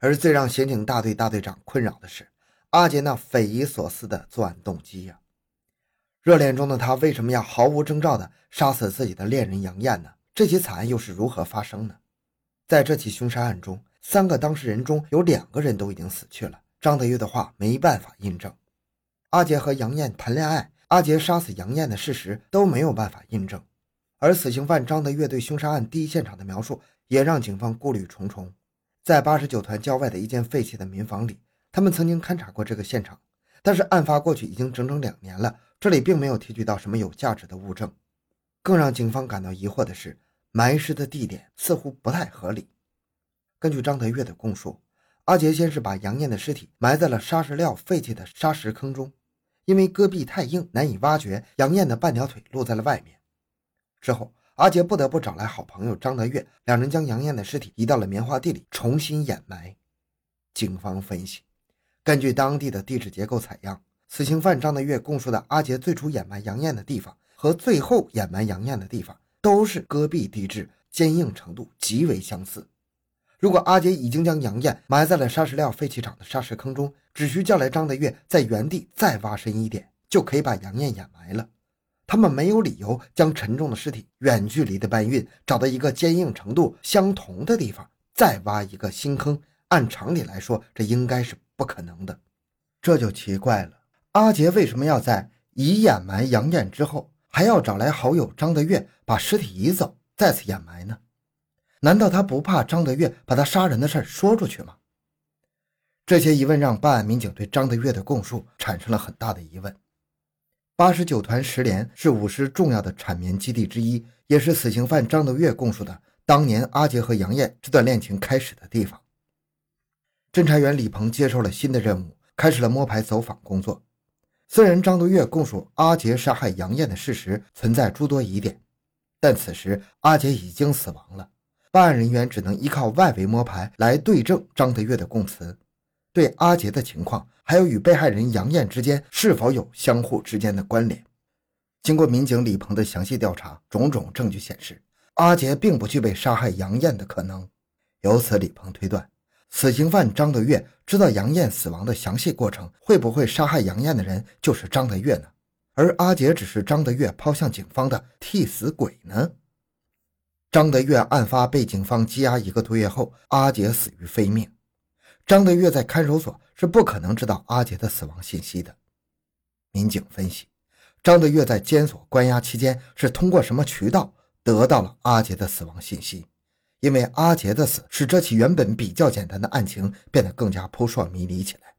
而最让刑警大队大队长困扰的是阿杰那匪夷所思的作案动机呀。热恋中的他为什么要毫无征兆地杀死自己的恋人杨艳呢？这起惨案又是如何发生的？在这起凶杀案中，三个当事人中有两个人都已经死去了。张德月的话没办法印证。阿杰和杨艳谈恋爱，阿杰杀死杨艳的事实都没有办法印证。而死刑犯张德月对凶杀案第一现场的描述，也让警方顾虑重重。在八十九团郊外的一间废弃的民房里，他们曾经勘察过这个现场，但是案发过去已经整整两年了。这里并没有提取到什么有价值的物证，更让警方感到疑惑的是，埋尸的地点似乎不太合理。根据张德月的供述，阿杰先是把杨艳的尸体埋在了沙石料废弃的沙石坑中，因为戈壁太硬难以挖掘，杨艳的半条腿露在了外面。之后，阿杰不得不找来好朋友张德月，两人将杨艳的尸体移到了棉花地里重新掩埋。警方分析，根据当地的地质结构采样。死刑犯张德月供述的阿杰最初掩埋杨艳的地方和最后掩埋杨艳的地方都是戈壁地质，坚硬程度极为相似。如果阿杰已经将杨艳埋在了砂石料废弃场的砂石坑中，只需叫来张德月在原地再挖深一点，就可以把杨艳掩埋了。他们没有理由将沉重的尸体远距离的搬运，找到一个坚硬程度相同的地方再挖一个新坑。按常理来说，这应该是不可能的。这就奇怪了。阿杰为什么要在已掩埋杨艳之后，还要找来好友张德月把尸体移走，再次掩埋呢？难道他不怕张德月把他杀人的事说出去吗？这些疑问让办案民警对张德月的供述产生了很大的疑问。八十九团十连是五师重要的产棉基地之一，也是死刑犯张德月供述的当年阿杰和杨艳这段恋情开始的地方。侦查员李鹏接受了新的任务，开始了摸排走访工作。虽然张德月供述阿杰杀害杨艳的事实存在诸多疑点，但此时阿杰已经死亡了，办案人员只能依靠外围摸排来对证张德月的供词，对阿杰的情况还有与被害人杨艳之间是否有相互之间的关联。经过民警李鹏的详细调查，种种证据显示，阿杰并不具备杀害杨艳的可能。由此，李鹏推断。死刑犯张德月知道杨艳死亡的详细过程，会不会杀害杨艳的人就是张德月呢？而阿杰只是张德月抛向警方的替死鬼呢？张德月案发被警方羁押一个多月后，阿杰死于非命。张德月在看守所是不可能知道阿杰的死亡信息的。民警分析，张德月在监所关押期间是通过什么渠道得到了阿杰的死亡信息？因为阿杰的死，使这起原本比较简单的案情变得更加扑朔迷离起来。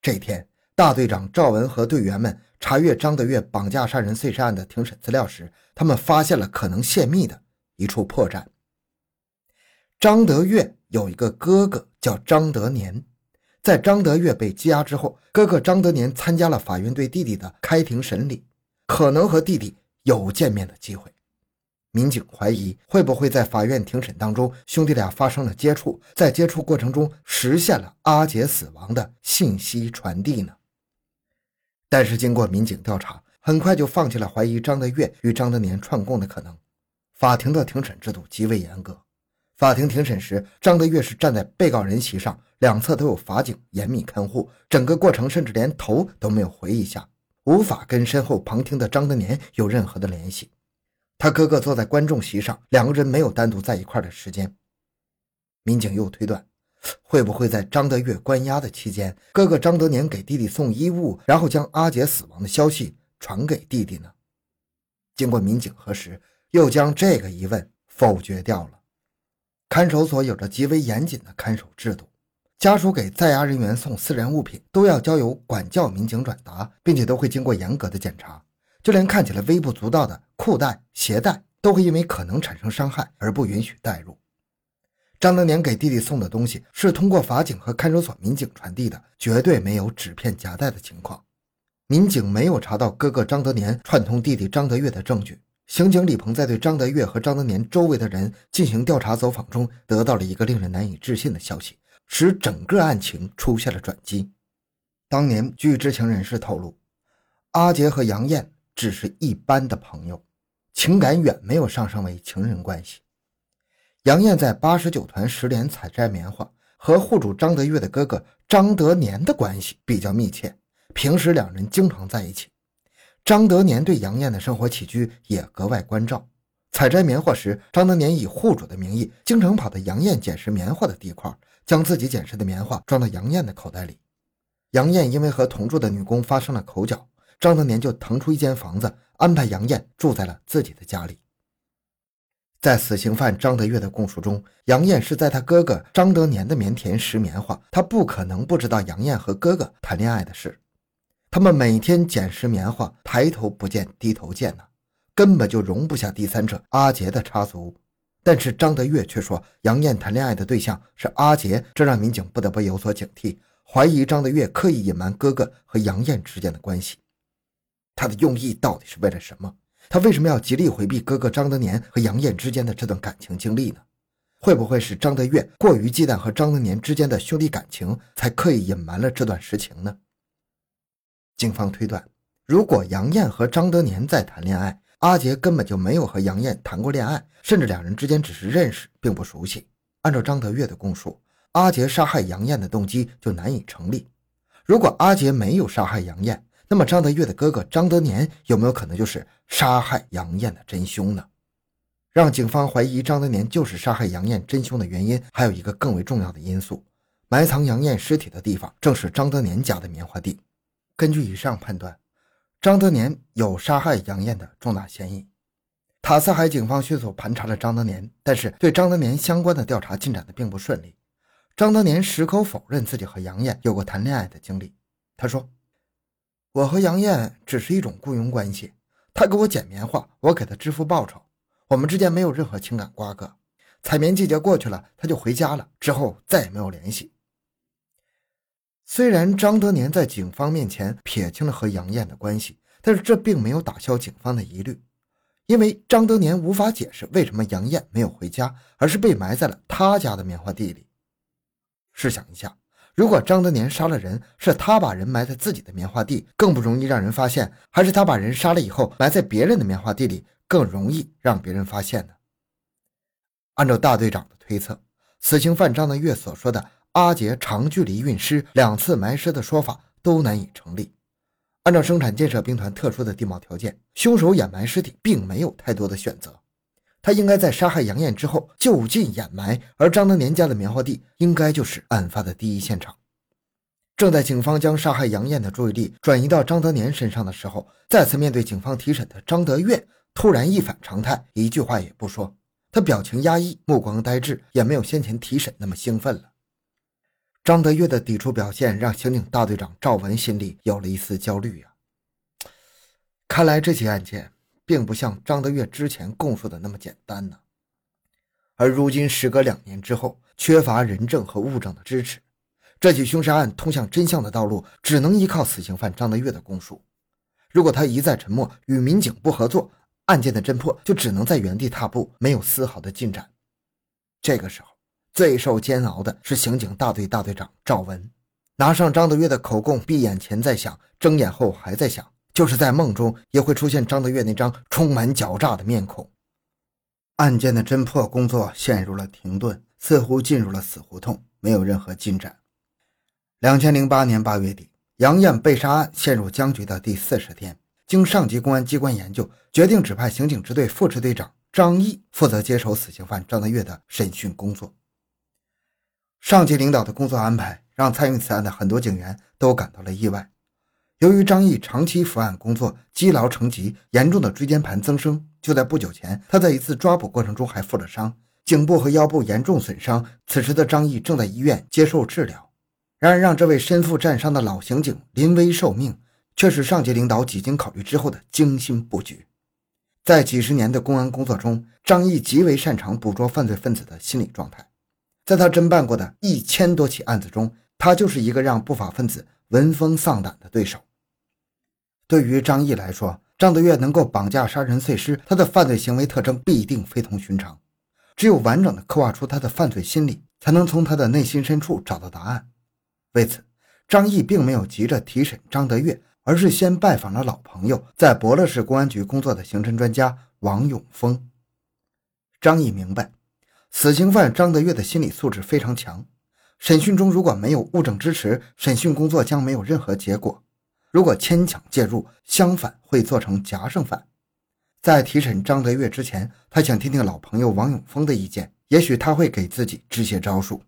这天，大队长赵文和队员们查阅张德月绑架杀人碎尸案的庭审资料时，他们发现了可能泄密的一处破绽。张德月有一个哥哥叫张德年，在张德月被羁押之后，哥哥张德年参加了法院对弟弟的开庭审理，可能和弟弟有见面的机会。民警怀疑会不会在法院庭审当中，兄弟俩发生了接触，在接触过程中实现了阿杰死亡的信息传递呢？但是经过民警调查，很快就放弃了怀疑张德月与张德年串供的可能。法庭的庭审制度极为严格，法庭庭审时，张德月是站在被告人席上，两侧都有法警严密看护，整个过程甚至连头都没有回一下，无法跟身后旁听的张德年有任何的联系。他哥哥坐在观众席上，两个人没有单独在一块的时间。民警又推断，会不会在张德月关押的期间，哥哥张德年给弟弟送衣物，然后将阿杰死亡的消息传给弟弟呢？经过民警核实，又将这个疑问否决掉了。看守所有着极为严谨的看守制度，家属给在押人员送私人物品，都要交由管教民警转达，并且都会经过严格的检查。就连看起来微不足道的裤带、鞋带，都会因为可能产生伤害而不允许带入。张德年给弟弟送的东西是通过法警和看守所民警传递的，绝对没有纸片夹带的情况。民警没有查到哥哥张德年串通弟弟张德月的证据。刑警李鹏在对张德月和张德年周围的人进行调查走访中，得到了一个令人难以置信的消息，使整个案情出现了转机。当年，据知情人士透露，阿杰和杨艳。只是一般的朋友，情感远没有上升为情人关系。杨艳在八十九团十连采摘棉花，和户主张德月的哥哥张德年的关系比较密切，平时两人经常在一起。张德年对杨艳的生活起居也格外关照。采摘棉花时，张德年以户主的名义，经常跑到杨艳捡拾棉花的地块，将自己捡拾的棉花装到杨艳的口袋里。杨艳因为和同住的女工发生了口角，张德年就腾出一间房子，安排杨艳住在了自己的家里。在死刑犯张德月的供述中，杨艳是在他哥哥张德年的棉田拾棉花，他不可能不知道杨艳和哥哥谈恋爱的事。他们每天捡拾棉花，抬头不见低头见呢，根本就容不下第三者阿杰的插足。但是张德月却说杨艳谈恋爱的对象是阿杰，这让民警不得不有所警惕，怀疑张德月刻意隐瞒哥哥和杨艳之间的关系。他的用意到底是为了什么？他为什么要极力回避哥哥张德年和杨艳之间的这段感情经历呢？会不会是张德月过于忌惮和张德年之间的兄弟感情，才刻意隐瞒了这段实情呢？警方推断，如果杨艳和张德年在谈恋爱，阿杰根本就没有和杨艳谈过恋爱，甚至两人之间只是认识，并不熟悉。按照张德月的供述，阿杰杀害杨艳的动机就难以成立。如果阿杰没有杀害杨艳，那么张德月的哥哥张德年有没有可能就是杀害杨艳的真凶呢？让警方怀疑张德年就是杀害杨艳真凶的原因，还有一个更为重要的因素：埋藏杨艳尸体的地方正是张德年家的棉花地。根据以上判断，张德年有杀害杨艳的重大嫌疑。塔斯海警方迅速盘查了张德年，但是对张德年相关的调查进展的并不顺利。张德年矢口否认自己和杨艳有过谈恋爱的经历，他说。我和杨艳只是一种雇佣关系，她给我捡棉花，我给她支付报酬，我们之间没有任何情感瓜葛。采棉季节过去了，她就回家了，之后再也没有联系。虽然张德年在警方面前撇清了和杨艳的关系，但是这并没有打消警方的疑虑，因为张德年无法解释为什么杨艳没有回家，而是被埋在了他家的棉花地里。试想一下。如果张德年杀了人，是他把人埋在自己的棉花地，更不容易让人发现；还是他把人杀了以后埋在别人的棉花地里，更容易让别人发现呢？按照大队长的推测，死刑犯张德月所说的阿杰长距离运尸、两次埋尸的说法都难以成立。按照生产建设兵团特殊的地貌条件，凶手掩埋尸体并没有太多的选择。他应该在杀害杨艳之后就近掩埋，而张德年家的棉花地应该就是案发的第一现场。正在警方将杀害杨艳的注意力转移到张德年身上的时候，再次面对警方提审的张德月突然一反常态，一句话也不说。他表情压抑，目光呆滞，也没有先前提审那么兴奋了。张德月的抵触表现让刑警大队长赵文心里有了一丝焦虑呀。看来这起案件。并不像张德月之前供述的那么简单呢。而如今时隔两年之后，缺乏人证和物证的支持，这起凶杀案通向真相的道路只能依靠死刑犯张德月的供述。如果他一再沉默，与民警不合作，案件的侦破就只能在原地踏步，没有丝毫的进展。这个时候，最受煎熬的是刑警大队大队长赵文，拿上张德月的口供，闭眼前在想，睁眼后还在想。就是在梦中也会出现张德月那张充满狡诈的面孔。案件的侦破工作陷入了停顿，似乎进入了死胡同，没有任何进展。两千零八年八月底，杨艳被杀案陷入僵局的第四十天，经上级公安机关研究，决定指派刑警支队副支队长张毅负责接手死刑犯张德月的审讯工作。上级领导的工作安排让参与此案的很多警员都感到了意外。由于张毅长期伏案工作，积劳成疾，严重的椎间盘增生。就在不久前，他在一次抓捕过程中还负了伤，颈部和腰部严重损伤。此时的张毅正在医院接受治疗。然而，让这位身负战伤的老刑警临危受命，却是上级领导几经考虑之后的精心布局。在几十年的公安工作中，张毅极为擅长捕捉犯罪分子的心理状态。在他侦办过的一千多起案子中，他就是一个让不法分子闻风丧胆的对手。对于张毅来说，张德月能够绑架杀人碎尸，他的犯罪行为特征必定非同寻常。只有完整的刻画出他的犯罪心理，才能从他的内心深处找到答案。为此，张毅并没有急着提审张德月，而是先拜访了老朋友，在博乐市公安局工作的刑侦专家王永峰。张毅明白，死刑犯张德月的心理素质非常强，审讯中如果没有物证支持，审讯工作将没有任何结果；如果牵强介入，相反会做成夹生犯。在提审张德月之前，他想听听老朋友王永峰的意见，也许他会给自己支些招数。